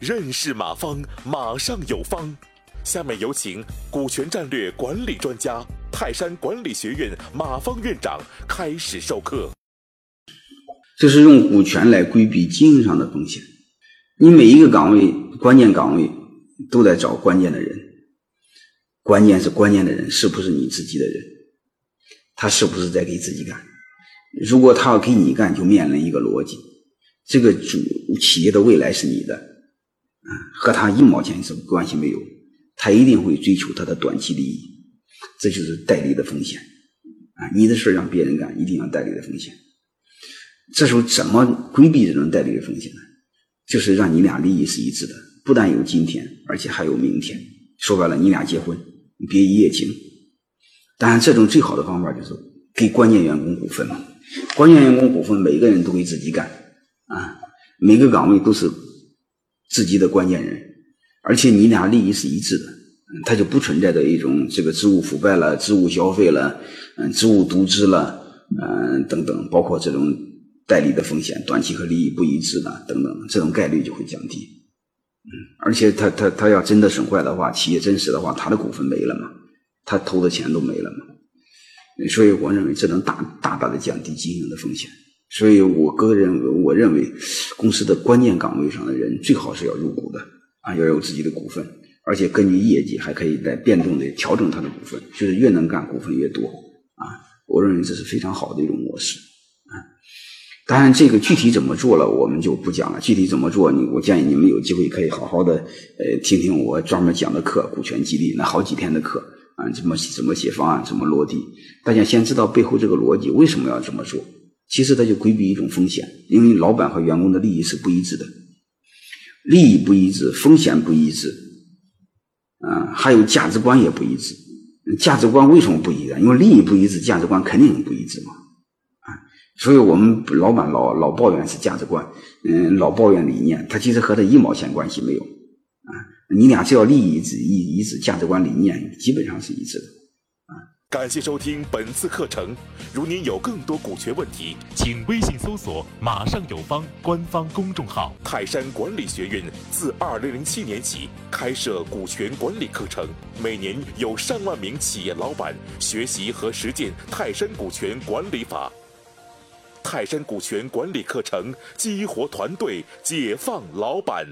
认识马方，马上有方。下面有请股权战略管理专家、泰山管理学院马方院长开始授课。这是用股权来规避经营上的风险。你每一个岗位、关键岗位都在找关键的人，关键是关键的人是不是你自己的人？他是不是在给自己干？如果他要给你干，就面临一个逻辑：这个主企业的未来是你的。啊和他一毛钱什么关系没有，他一定会追求他的短期利益，这就是代理的风险啊！你的事让别人干，一定要代理的风险。这时候怎么规避这种代理的风险呢？就是让你俩利益是一致的，不但有今天，而且还有明天。说白了，你俩结婚，你别一夜情。当然，这种最好的方法就是给关键员工股份嘛。关键员工股份，每个人都给自己干啊，每个岗位都是。自己的关键人，而且你俩利益是一致的，他就不存在着一种这个职务腐败了、职务消费了、嗯，职务渎职了，嗯，等等，包括这种代理的风险、短期和利益不一致的等等，这种概率就会降低。嗯，而且他他他要真的损坏的话，企业真实的话，他的股份没了嘛，他投的钱都没了嘛，所以我认为这能大大大的降低经营的风险。所以我个人我认为，公司的关键岗位上的人最好是要入股的啊，要有自己的股份，而且根据业绩还可以来变动的调整他的股份，就是越能干股份越多啊。我认为这是非常好的一种模式啊。当然，这个具体怎么做了，我们就不讲了。具体怎么做，你我建议你们有机会可以好好的呃听听我专门讲的课《股权激励》，那好几天的课啊，怎么怎么写方案，怎么落地。大家先知道背后这个逻辑，为什么要这么做？其实他就规避一种风险，因为老板和员工的利益是不一致的，利益不一致，风险不一致，啊，还有价值观也不一致。价值观为什么不一致？因为利益不一致，价值观肯定不一致嘛，啊，所以我们老板老老抱怨是价值观，嗯，老抱怨理念，他其实和他一毛钱关系没有，你俩只要利益一致，一一致，价值观理念基本上是一致的。啊感谢收听本次课程。如您有更多股权问题，请微信搜索“马上有方”官方公众号。泰山管理学院自二零零七年起开设股权管理课程，每年有上万名企业老板学习和实践泰山股权管理法。泰山股权管理课程激活团队，解放老板。